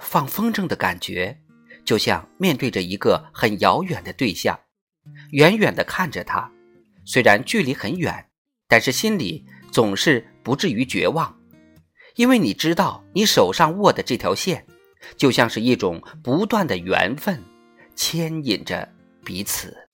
放风筝的感觉就像面对着一个很遥远的对象远远的看着他。虽然距离很远但是心里总是不至于绝望。因为你知道你手上握的这条线就像是一种不断的缘分牵引着彼此。